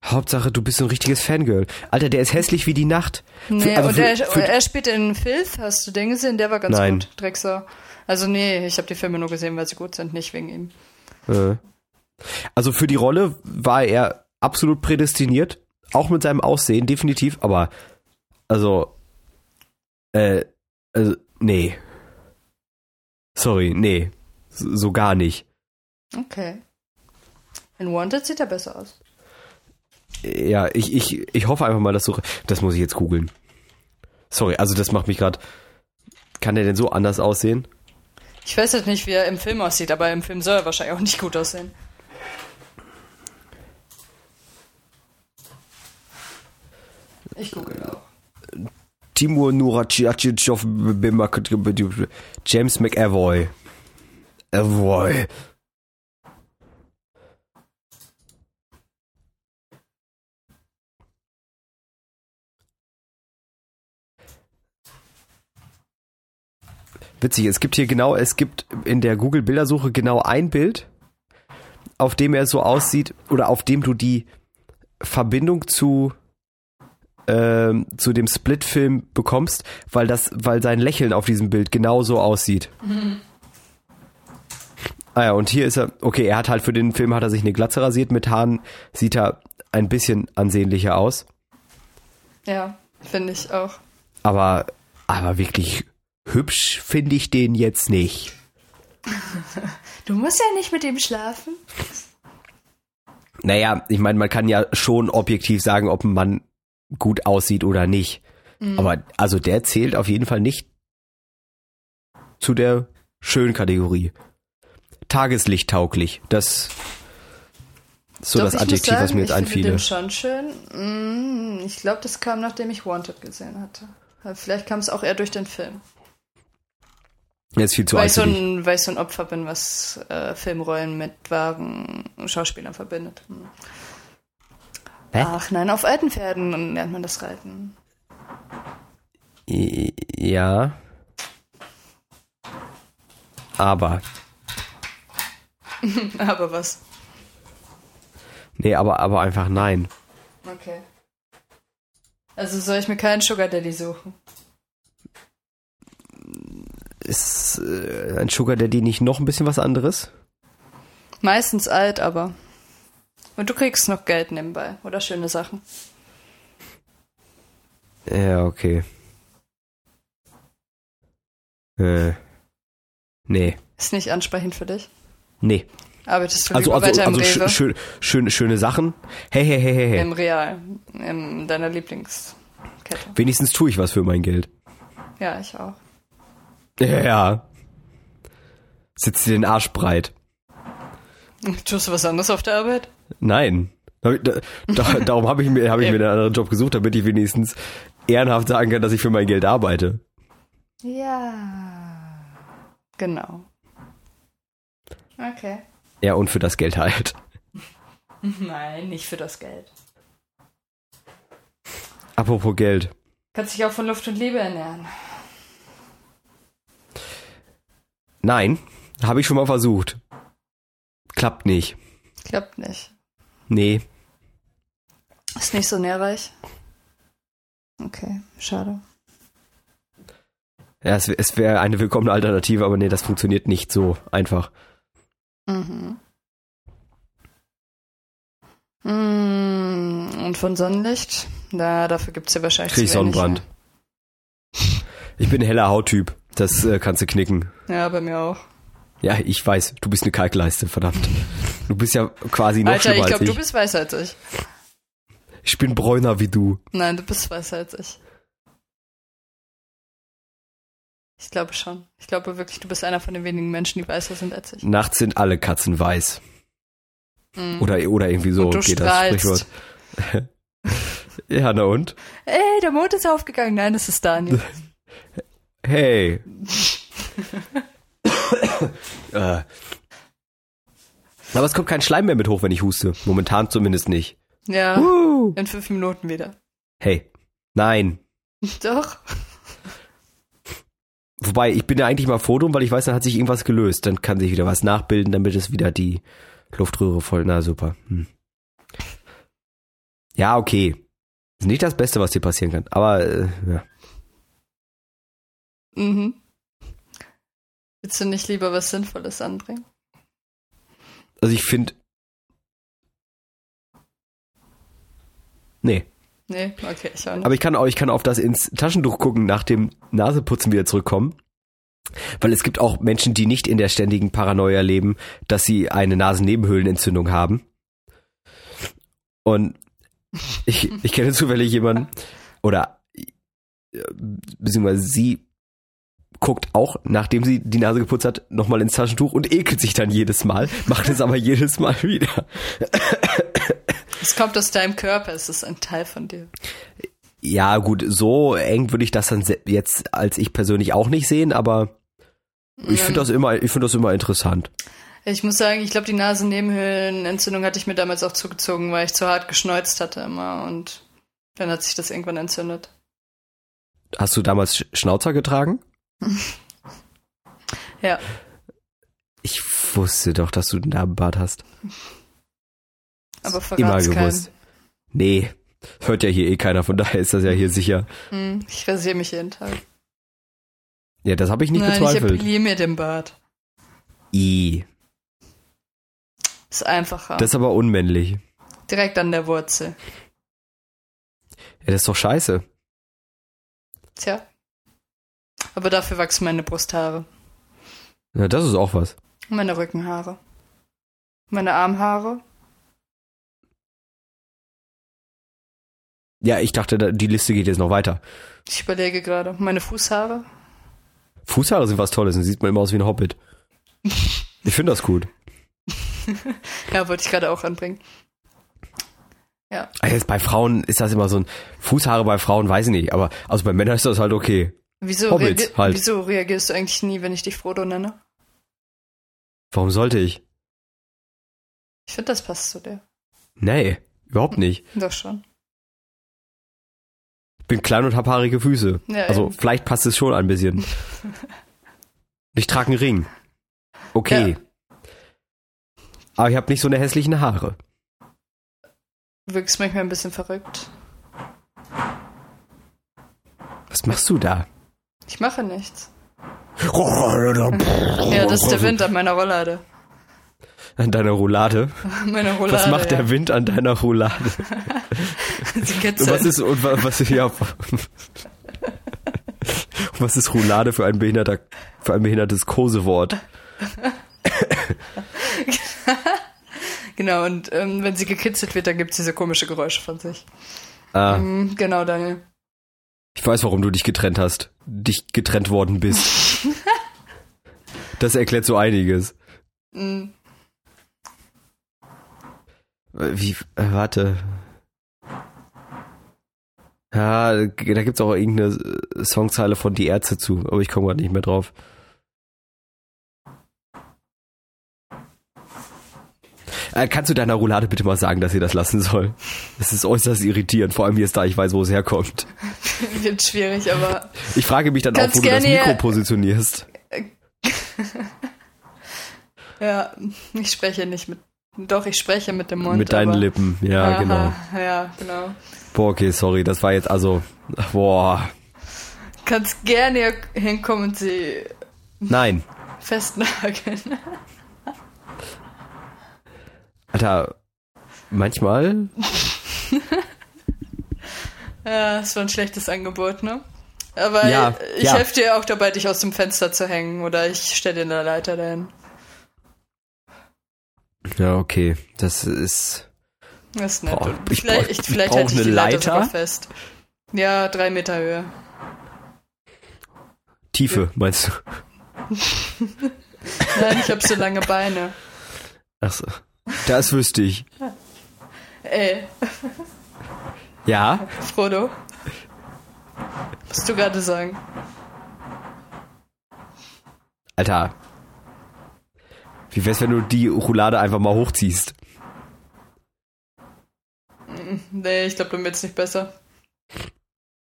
Hauptsache, du bist so ein richtiges Fangirl. Alter, der ist hässlich wie die Nacht. Nee, Für- also und für- er, für- er spielt in Filth, hast du den gesehen? Der war ganz Nein. gut, Drecksau. Also nee, ich habe die Filme nur gesehen, weil sie gut sind, nicht wegen ihm. Äh. Also für die Rolle war er absolut prädestiniert, auch mit seinem Aussehen, definitiv, aber also, äh, also, nee. Sorry, nee. So, so gar nicht. Okay. In Wanted sieht er besser aus. Ja, ich, ich, ich hoffe einfach mal, dass du. Das muss ich jetzt googeln. Sorry, also das macht mich gerade. Kann der denn so anders aussehen? Ich weiß jetzt nicht, wie er im Film aussieht, aber im Film soll er wahrscheinlich auch nicht gut aussehen. Ich google auch. Timur Nuracic James McAvoy. Avoy. Witzig, es gibt hier genau, es gibt in der Google-Bildersuche genau ein Bild, auf dem er so aussieht oder auf dem du die Verbindung zu ähm, zu dem Split-Film bekommst, weil das, weil sein Lächeln auf diesem Bild genauso aussieht. Ah ja, und hier ist er, okay, er hat halt für den Film hat er sich eine Glatze rasiert, mit Haaren sieht er ein bisschen ansehnlicher aus, Ja, finde ich auch. aber, aber wirklich hübsch finde ich den jetzt nicht. Du musst ja nicht mit ihm schlafen. Naja, ich meine, man kann ja schon objektiv sagen, ob ein Mann gut aussieht oder nicht. Aber also der zählt auf jeden Fall nicht zu der schönen Kategorie. Tageslichttauglich, das ist so Doch, das Adjektiv, was sagen, mir jetzt ich finde den schon schön. Mm, Ich glaube, das kam, nachdem ich Wanted gesehen hatte. Vielleicht kam es auch eher durch den Film. Ist viel zu weil, alt ich so ein, weil ich so ein Opfer bin, was äh, Filmrollen mit wahren Schauspielern verbindet. Hm. Hä? Ach nein, auf alten Pferden lernt man das Reiten. Ja. Aber, Aber was? nee, aber, aber einfach nein. Okay. Also soll ich mir keinen Sugar Daddy suchen? Ist äh, ein Sugar Daddy nicht noch ein bisschen was anderes? Meistens alt, aber. Und du kriegst noch Geld nebenbei oder schöne Sachen. Ja, okay. Äh, nee, Ist nicht ansprechend für dich. nee. Arbeitest du Also, also, weiter im also Rewe? sch schön, schön, schöne Sachen. Hey, hey, hey, hey, hey. Im Real. In deiner Lieblingskette. Wenigstens tue ich was für mein Geld. Ja, ich auch. Ja. Sitzt dir den Arsch breit. Tust du was anderes auf der Arbeit? Nein. Da, da, da, darum habe ich mir, hab ich mir einen anderen Job gesucht, damit ich wenigstens ehrenhaft sagen kann, dass ich für mein Geld arbeite. Ja. Genau. Okay. Ja, und für das Geld halt. Nein, nicht für das Geld. Apropos Geld. Kannst dich auch von Luft und Liebe ernähren. Nein, habe ich schon mal versucht. Klappt nicht. Klappt nicht. Nee. Ist nicht so nährreich. Okay, schade. Ja, es, es wäre eine willkommene Alternative, aber nee, das funktioniert nicht so einfach. Mhm. Mm, Und von Sonnenlicht? Na, dafür gibt's ja wahrscheinlich Krieg Sonnenbrand. Ich bin ein heller Hauttyp. Das äh, kannst du knicken. Ja, bei mir auch. Ja, ich weiß, du bist eine Kalkleiste, verdammt. Du bist ja quasi noch Alter, ich glaube, du bist weißer als ich. Ich bin bräuner wie du. Nein, du bist weißer als ich. Ich glaube schon. Ich glaube wirklich, du bist einer von den wenigen Menschen, die weißer sind als ich. Nachts sind alle Katzen weiß. Mhm. Oder, oder irgendwie so geht das strahlst. Sprichwort. ja, na und? Ey, der Mond ist aufgegangen. Nein, es ist Daniel. Hey. äh. Aber es kommt kein Schleim mehr mit hoch, wenn ich huste. Momentan zumindest nicht. Ja, Uh. in fünf Minuten wieder. Hey. Nein. Doch. Wobei, ich bin ja eigentlich mal Foto, weil ich weiß, dann hat sich irgendwas gelöst. Dann kann sich wieder was nachbilden, damit es wieder die Luftröhre voll. Na super. Hm. Ja, okay. Ist nicht das Beste, was dir passieren kann. Aber äh, ja. Mhm. Willst du nicht lieber was Sinnvolles anbringen? Also ich finde. Nee. Nee, okay, ich auch nicht. Aber ich kann auch, ich kann auf das ins Taschentuch gucken, nach dem Naseputzen wieder zurückkommen. Weil es gibt auch Menschen, die nicht in der ständigen Paranoia leben, dass sie eine Nasennebenhöhlenentzündung haben. Und ich, ich kenne zufällig jemanden, oder äh, beziehungsweise sie guckt auch, nachdem sie die Nase geputzt hat, nochmal ins Taschentuch und ekelt sich dann jedes Mal, macht es aber jedes Mal wieder. Es kommt aus deinem Körper, es ist ein Teil von dir. Ja, gut, so eng würde ich das dann jetzt als ich persönlich auch nicht sehen, aber ich finde das immer, ich finde das immer interessant. Ich muss sagen, ich glaube, die Nasennebenhöhlenentzündung hatte ich mir damals auch zugezogen, weil ich zu hart geschneuzt hatte immer und dann hat sich das irgendwann entzündet. Hast du damals Sch- Schnauzer getragen? Ja, Ich wusste doch, dass du einen Damenbart hast. aber Immer gewusst. Nee, hört ja hier eh keiner, von daher ist das ja hier sicher. Hm, Ich rasiere mich jeden Tag. Ja, das habe ich nicht Nein, ich bezweifelt. appelliere mir den Bart. I, Ist einfacher. das ist aber unmännlich. Direkt an der Wurzel. Ja, das ist doch scheiße. Tja. Aber dafür wachsen meine Brusthaare. Ja, das ist auch was. Meine Rückenhaare. Meine Armhaare. Ja, ich dachte, da- die Liste geht jetzt noch weiter. Ich überlege gerade. Meine Fußhaare. Fußhaare sind was Tolles, dann sieht man immer aus wie ein Hobbit. Ich finde das gut. Ja, wollte ich gerade auch anbringen. Ja. Ah, Jetzt bei Frauen ist das immer so ein Fußhaare bei Frauen, weiß ich nicht, aber also bei Männern ist das halt okay. Wieso, Hobbits reagi halt. wieso reagierst du eigentlich nie, wenn ich dich Frodo nenne? Warum sollte ich? Ich finde, das passt zu dir. Nee, überhaupt nicht. Doch schon. Ich bin klein und hab haarige Füße. Ja, Also eben. vielleicht passt es schon ein bisschen. Ich trage einen Ring. Okay. Aber ich habe nicht so eine hässlichen Haare. Wirkst manchmal ein bisschen verrückt. Was machst du da? Ich mache nichts. Ja, das ist der Wind an meiner Rollade. An deiner Roulade. Meine Rollade. Was macht ja. der Wind an deiner Roulade? Sie Und kitzelt. was ist, und wa- was, ja. was ist Roulade für ein behinderter, für ein behindertes Kosewort? Genau, und ähm, wenn sie gekitzelt wird, dann gibt es diese komische Geräusche von sich. Ah, Mhm, genau, Daniel. Ich weiß, warum du dich getrennt hast. Dich getrennt worden bist. Das erklärt so einiges. Mhm. Wie, äh, warte. Ja, da gibt's auch irgendeine Songzeile von Die Ärzte zu, aber ich komme gerade nicht mehr drauf. Kannst du deiner Roulade bitte mal sagen, dass sie das lassen soll? Das ist äußerst irritierend, vor allem jetzt, da ich weiß, wo es herkommt. Wird schwierig, aber Ich frage mich dann auch, wo du das Mikro positionierst. ja, ich spreche nicht mit. Doch, ich spreche mit dem Mund. Mit deinen aber, Lippen, ja, Aha, genau. Ja, genau. Boah, okay, sorry, das war jetzt also, boah, Kannst gerne hinkommen und sie Nein. festnageln. Alter, manchmal. Ja, das war ein schlechtes Angebot, ne? Aber Ja, ich ja. helfe dir auch dabei, dich aus dem Fenster zu hängen oder ich stelle dir eine Leiter dahin. Ja, okay. Das ist. Das ist nett. Boah, ich vielleicht brauch- ich, ich vielleicht brauch halte ich die Leiter, Leiter. fest. Ja, drei Meter Höhe. Tiefe, meinst du? Nein, ich habe so lange Beine. Achso. Das wüsste ich. Ey, Ja? Frodo. Musst du gerade sagen. Alter. Wie wär's, wenn du die Roulade einfach mal hochziehst? Nee, ich glaube, dann wird's nicht besser.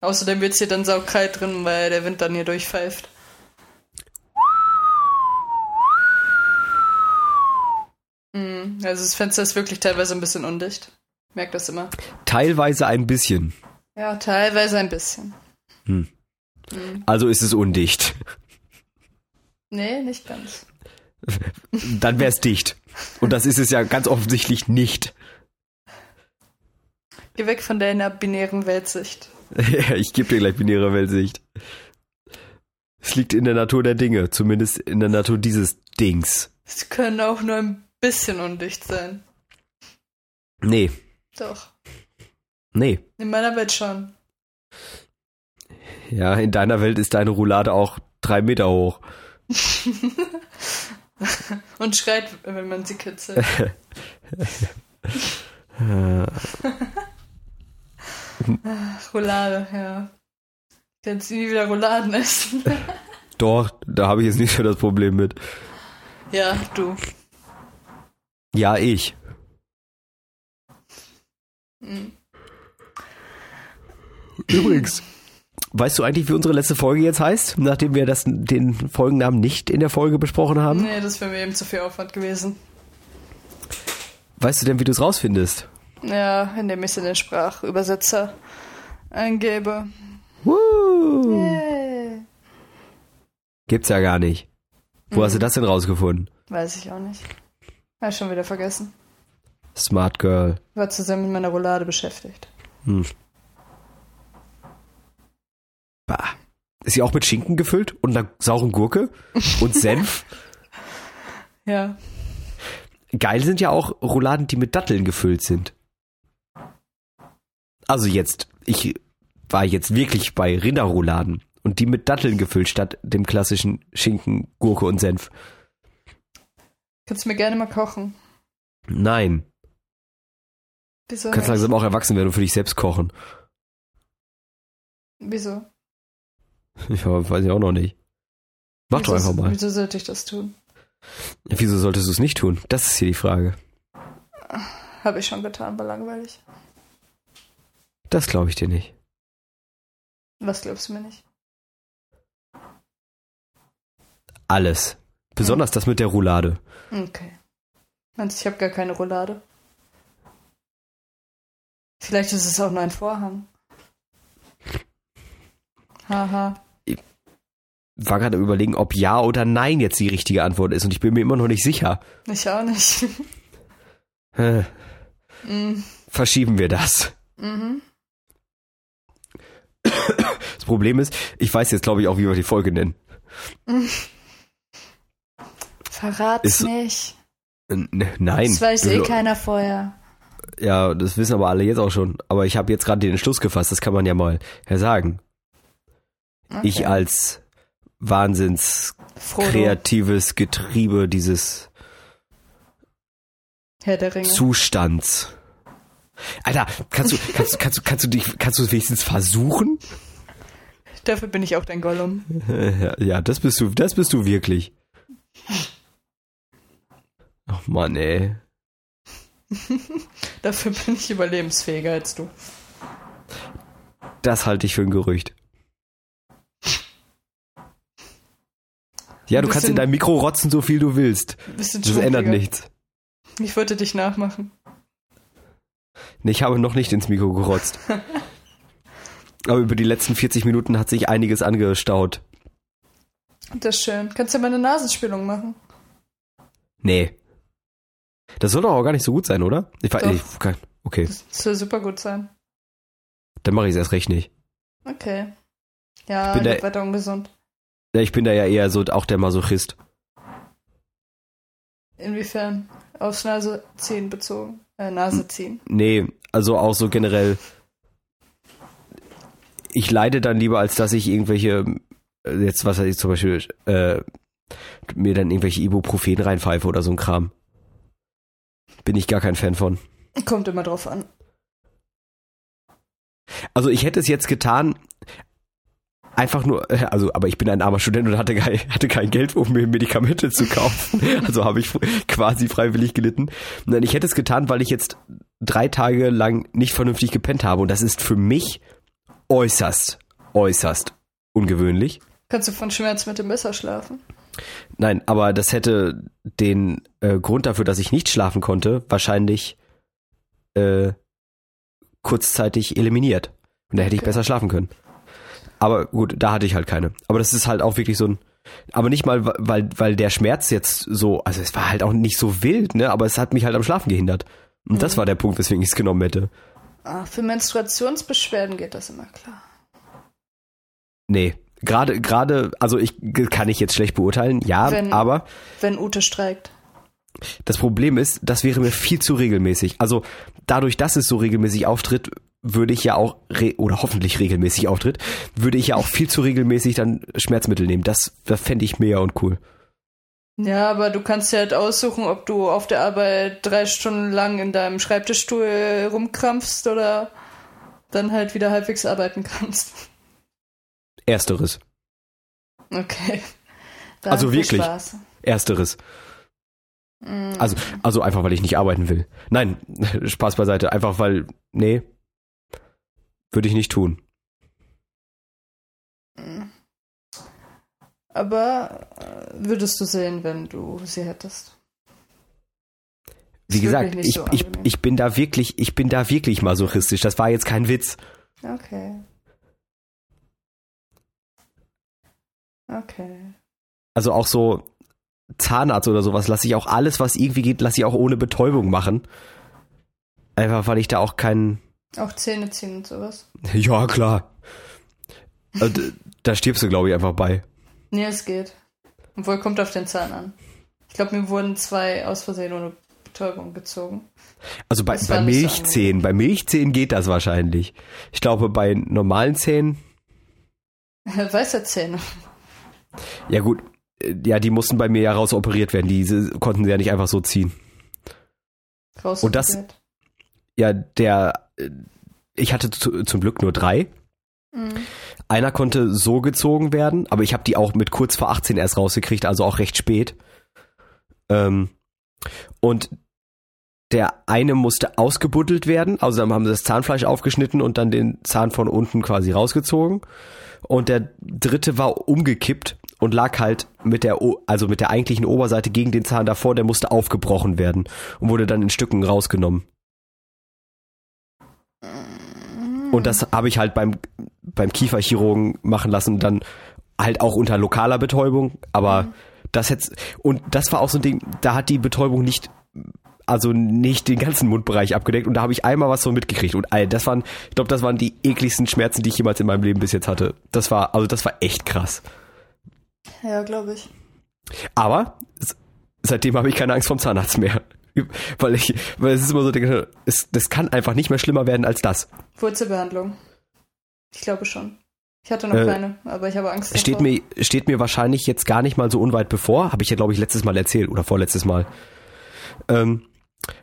Außerdem wird's hier dann saukalt drin, weil der Wind dann hier durchpfeift. Mm, Also das Fenster ist wirklich teilweise ein bisschen undicht. Merk das immer. Teilweise ein bisschen. Ja, teilweise ein bisschen. Also ist es undicht. Nee, nicht ganz. Dann wär's dicht. Und das ist es ja ganz offensichtlich nicht. Geh weg von deiner binären Weltsicht. ich gebe dir gleich binäre Weltsicht. Es liegt in der Natur der Dinge, zumindest in der Natur dieses Dings. Sie können auch nur ein bisschen undicht sein. Nee, Doch. nee. In meiner Welt schon. Ja, in deiner Welt ist deine Roulade auch drei Meter hoch. Und schreit, wenn man sie kitzelt. Ach, Roulade, ja. Kannst nie wieder Rouladen essen. Doch, da habe ich jetzt nicht so das Problem mit. ja, du. Ja, ich. Mhm. Übrigens, weißt du eigentlich, wie unsere letzte Folge jetzt heißt, nachdem wir das, den Folgennamen nicht in der Folge besprochen haben? Nee, das wäre mir eben zu viel Aufwand gewesen. Weißt du denn, wie du es rausfindest? Ja, indem ich es in den Sprachübersetzer eingebe. Woo! Yay. Gibt's ja gar nicht. Wo Mhm. hast du das denn rausgefunden? Weiß ich auch nicht. Ich schon wieder vergessen. Smart Girl. War zusammen mit meiner Roulade beschäftigt. Hm. Bah. Ist sie auch mit Schinken gefüllt und einer sauren Gurke und Senf? Ja. Geil sind ja auch Rouladen, die mit Datteln gefüllt sind. Also jetzt, ich war jetzt wirklich bei Rinderrouladen und die mit Datteln gefüllt statt dem klassischen Schinken, Gurke und Senf. Kannst du mir gerne mal kochen. Nein, Wieso? du kannst nicht? langsam auch erwachsen werden und für dich selbst kochen. Wieso? Ich weiß ich auch noch nicht. Mach doch wieso, einfach mal. Wieso sollte ich das tun? Ja, Wieso solltest du es nicht tun? Das ist hier die Frage. Habe ich schon getan, war langweilig. Das glaube ich dir nicht. Was glaubst du mir nicht? Alles. Besonders das mit der Roulade. Okay. Meinst du, ich habe gar keine Roulade? Vielleicht ist es auch nur ein Vorhang. Haha. War gerade überlegen, ob ja oder nein jetzt die richtige Antwort ist und ich bin mir immer noch nicht sicher. Ich auch nicht. Äh, mm, Verschieben wir das. mhm. Das Problem ist, ich weiß jetzt glaube ich auch, wie wir die Folge nennen. Verrat's Ist- nicht. N nein. Das weiß eh keiner vorher. Ja, das wissen aber alle jetzt auch schon. Aber ich habe jetzt gerade den Entschluss gefasst, das kann man ja mal sagen. Okay. Ich als wahnsinns Frodo, kreatives Getriebe dieses. Zustands. Alter, kannst du, kannst, kannst du, kannst du dich, kannst du es wenigstens versuchen? Dafür bin ich auch dein Gollum. Ja, ja, das bist du, das bist du wirklich. Mann, ey. Dafür bin ich überlebensfähiger als du. Das halte ich für ein Gerücht. Ja, du kannst in dein Mikro rotzen, so viel du willst. Das ändert nichts. Ich wollte dich nachmachen. Nee, ich habe noch nicht ins Mikro gerotzt. Aber über die letzten 40 Minuten hat sich einiges angestaut. Das ist schön. Kannst du ja mal eine Nasenspülung machen? Nee. Das soll doch auch gar nicht so gut sein, oder? Ich weiß nicht. Okay, Das soll super gut sein. dann mache ich es erst recht nicht. Okay. Ja, Ich bin bin weiter ungesund. Ja, ich bin da ja eher so auch der Masochist. Inwiefern? Aufs Nase ziehen bezogen. Äh, Nase ziehen. Nee, also auch so generell. Ich leide dann lieber, als dass ich irgendwelche, äh, jetzt was weiß ich zum Beispiel, äh, mir dann irgendwelche Ibuprofen reinpfeife oder so ein Kram. Bin ich gar kein Fan von. Kommt immer drauf an. Also ich hätte es jetzt getan, einfach nur, äh, also, aber ich bin ein armer Student und hatte, kein, hatte kein Geld, um mir Medikamente zu kaufen. Also habe ich quasi freiwillig gelitten. Nein, ich hätte es getan, weil ich jetzt drei Tage lang nicht vernünftig gepennt habe und das ist für mich äußerst, äußerst ungewöhnlich. Kannst du von Schmerzmitteln besser schlafen? Nein, aber das hätte den äh, Grund dafür, dass ich nicht schlafen konnte, wahrscheinlich äh, kurzzeitig eliminiert. Und da hätte ich Okay. besser schlafen können. Aber gut, da hatte ich halt keine. Aber das ist halt auch wirklich so ein. Aber nicht mal, weil, weil der Schmerz jetzt so, also es war halt auch nicht so wild, ne? Aber es hat mich halt am Schlafen gehindert. Und das war der Punkt, weswegen ich es genommen hätte. Ah, für Menstruationsbeschwerden geht das immer klar. Nee. Gerade, gerade, also ich kann ich jetzt schlecht beurteilen, ja, Wenn- aber Wenn Ute streikt. Das Problem ist, das wäre mir viel zu regelmäßig. Also dadurch, dass es so regelmäßig auftritt, würde ich ja auch, oder hoffentlich regelmäßig auftritt, würde ich ja auch viel zu regelmäßig dann Schmerzmittel nehmen. Das, das fände ich mega und cool. Ja, aber du kannst ja halt aussuchen, ob du auf der Arbeit drei Stunden lang in deinem Schreibtischstuhl rumkrampfst oder dann halt wieder halbwegs arbeiten kannst. Ersteres. Okay. Dann Also wirklich? Spaß. Ersteres. Mm. Also, also einfach, weil ich nicht arbeiten will. Nein, Spaß beiseite. Einfach weil, nee, würde ich nicht tun. Aber äh, würdest du sehen, wenn du sie hättest? Wie Ist gesagt, ich, so ich, ich bin da wirklich, ich bin da wirklich masochistisch. Das war jetzt kein Witz. Okay. Okay. Also auch so Zahnarzt oder sowas lasse ich auch alles, was irgendwie geht, lasse ich auch ohne Betäubung machen. Einfach weil ich da auch keinen. Auch Zähne ziehen und sowas. Ja, klar. Äh, Da stirbst du, glaube ich, einfach bei. Nee, es geht. Obwohl, kommt auf den Zahn an. Ich glaube, mir wurden zwei aus Versehen ohne Betäubung gezogen. Also bei, bei nicht so Milchzähnen, bei Milchzähnen geht das wahrscheinlich. Ich glaube, bei normalen Zähnen, Weiße Zähne. Ja gut, äh, ja, die mussten bei mir ja raus operiert werden. Diese konnten sie ja nicht einfach so ziehen. Raus Und das- Ja, der, äh, ich hatte zu, zum Glück nur drei. Mhm. Einer konnte so gezogen werden, aber ich habe die auch mit kurz vor 18 erst rausgekriegt, also auch recht spät. Ähm, und der eine musste ausgebuddelt werden, also dann haben sie das Zahnfleisch aufgeschnitten und dann den Zahn von unten quasi rausgezogen. Und der dritte war umgekippt und lag halt mit der, O- also mit der eigentlichen Oberseite gegen den Zahn davor, der musste aufgebrochen werden und wurde dann in Stücken rausgenommen. Und das habe ich halt beim, beim Kieferchirurgen machen lassen, dann halt auch unter lokaler Betäubung, aber das jetzt, und das war auch so ein Ding, da hat die Betäubung nicht, also nicht den ganzen Mundbereich abgedeckt und da habe ich einmal was so mitgekriegt und all, das waren, ich glaube, das waren die ekligsten Schmerzen, die ich jemals in meinem Leben bis jetzt hatte. Das war, also das war echt krass. Ja, glaube ich. Aber seitdem habe ich keine Angst vom Zahnarzt mehr. Weil ich, weil es ist immer so, es, das kann einfach nicht mehr schlimmer werden als das. Wurzelbehandlung. Ich glaube schon. Ich hatte noch Äh, keine, aber ich habe Angst Steht davor. mir, steht mir wahrscheinlich jetzt gar nicht mal so unweit bevor. Habe ich ja, glaube ich, letztes Mal erzählt oder vorletztes Mal. Ähm,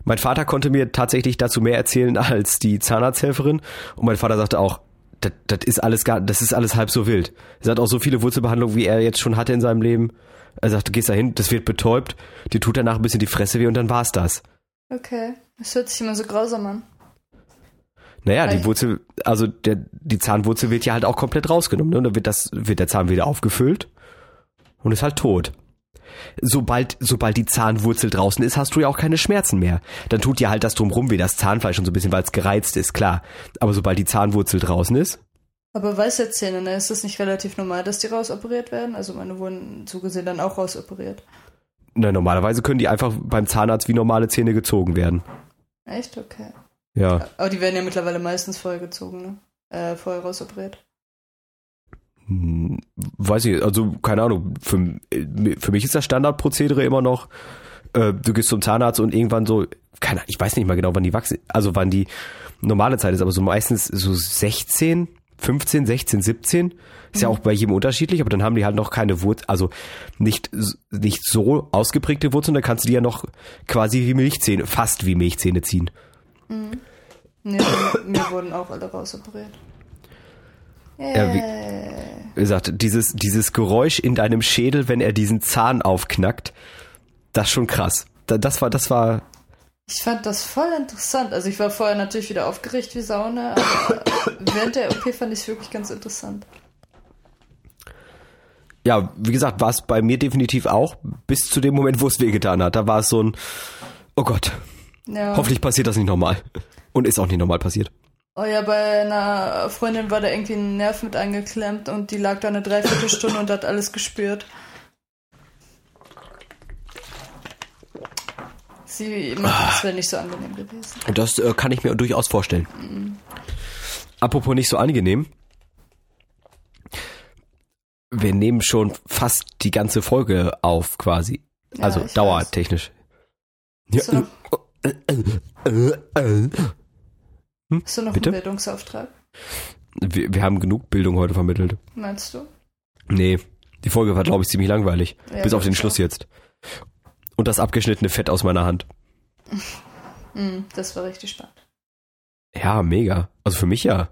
mein Vater konnte mir tatsächlich dazu mehr erzählen als die Zahnarzthelferin. Und mein Vater sagte auch, das, das ist alles gar, das ist alles halb so wild. Er sagt auch so viele Wurzelbehandlungen, wie er jetzt schon hatte in seinem Leben. Er sagt, du gehst da hin, das wird betäubt, dir tut danach ein bisschen die Fresse weh und dann war's das. Okay. Das hört sich immer so grausam an. Naja, die. Wurzel, also der, die Zahnwurzel wird ja halt auch komplett rausgenommen, ne? Und dann wird das, wird der Zahn wieder aufgefüllt und ist halt tot. Sobald, sobald die Zahnwurzel draußen ist, hast du ja auch keine Schmerzen mehr. Dann tut dir halt das drumrum weh, das Zahnfleisch und so ein bisschen, weil es gereizt ist, klar. Aber sobald die Zahnwurzel draußen ist, Aber Weisheitszähne, ne, ist das nicht relativ normal, dass die rausoperiert werden? Also meine wurden so gesehen dann auch rausoperiert. Na, normalerweise können die einfach beim Zahnarzt wie normale Zähne gezogen werden. Echt? Okay. Ja. Aber die werden ja mittlerweile meistens vorher gezogen, ne? Äh, vorher rausoperiert. Weiß ich, also keine Ahnung. Für, für mich ist das Standardprozedere immer noch, äh, du gehst zum Zahnarzt und irgendwann so, keine ich weiß nicht mal genau, wann die wachsen, also wann die normale Zeit ist, aber so meistens so 16, 15, 16, 17. Ist ja auch bei jedem unterschiedlich, aber dann haben die halt noch keine Wurzeln, also nicht, nicht so ausgeprägte Wurzeln, da kannst du die ja noch quasi wie Milchzähne, fast wie Milchzähne ziehen. Ne, mir, mir wurden auch alle rausoperiert. Ja, wie-. Wie gesagt, dieses, dieses Geräusch in deinem Schädel, wenn er diesen Zahn aufknackt, das ist schon krass. Da- Das war, das war, Ich fand das voll interessant. Also ich war vorher natürlich wieder aufgeregt wie Saune, aber während der OP fand ich es wirklich ganz interessant. ja, wie gesagt, war es bei mir definitiv auch, bis zu dem Moment, wo es wehgetan hat. Da war es so ein, oh Gott, Ja. hoffentlich passiert das nicht nochmal. Und ist auch nicht normal passiert. Oh ja, bei einer Freundin war da irgendwie ein Nerv mit eingeklemmt und die lag da eine Dreiviertelstunde und hat alles gespürt. Sie meinte, das wäre nicht so angenehm gewesen. Das äh, kann ich mir durchaus vorstellen. Apropos nicht so angenehm. Wir nehmen schon fast die ganze Folge auf, quasi. Ja, also dauertechnisch. Ja, Hast äh, hast du noch bitte? einen Bildungsauftrag? wir, wir haben genug Bildung heute vermittelt. Meinst du? Nee, die Folge war, glaube ich, ziemlich langweilig. Ja, bis auf den Schluss auch. jetzt. Und das abgeschnittene Fett aus meiner Hand. Hm, das war richtig spannend. Ja, mega. Also für mich ja.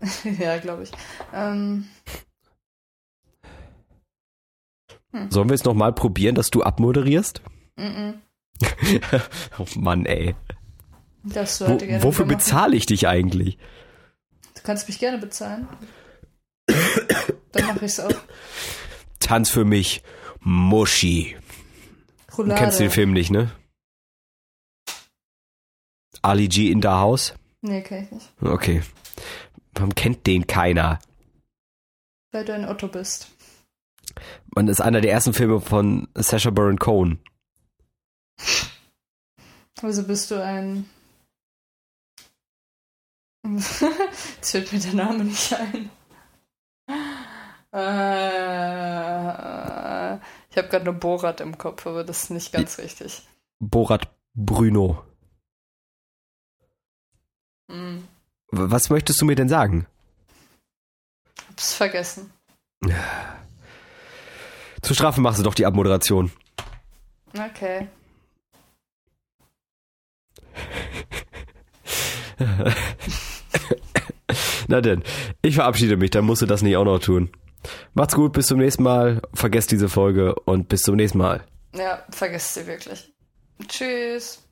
ja, glaube ich. Ähm, Sollen wir jetzt noch mal probieren, dass du abmoderierst? mm, mm. oh Mann, ey. Das Wo, gerne wofür bezahle ich dich eigentlich? Du kannst mich gerne bezahlen. Dann mache ich es auch. Tanz für mich, Muschi. Du Roulade. kennst den Film nicht, ne? Ali G in the House? Nee, kenn ich nicht. Okay. Warum kennt den keiner? Weil du ein Otto bist. Man ist einer der ersten Filme von Sacha Baron Cohen. Also bist du ein. Jetzt fällt mir der Name nicht ein. Äh, ich habe gerade nur Borat im Kopf, aber das ist nicht ganz richtig. Borat Bruno. Hm, Was möchtest du mir denn sagen? hab's vergessen. Zur Strafe machst du doch die Abmoderation. Okay. Na denn, ich verabschiede mich, dann musst du das nicht auch noch tun. Macht's gut, bis zum nächsten Mal. Vergesst diese Folge und bis zum nächsten Mal. Ja, vergesst sie wirklich. Tschüss.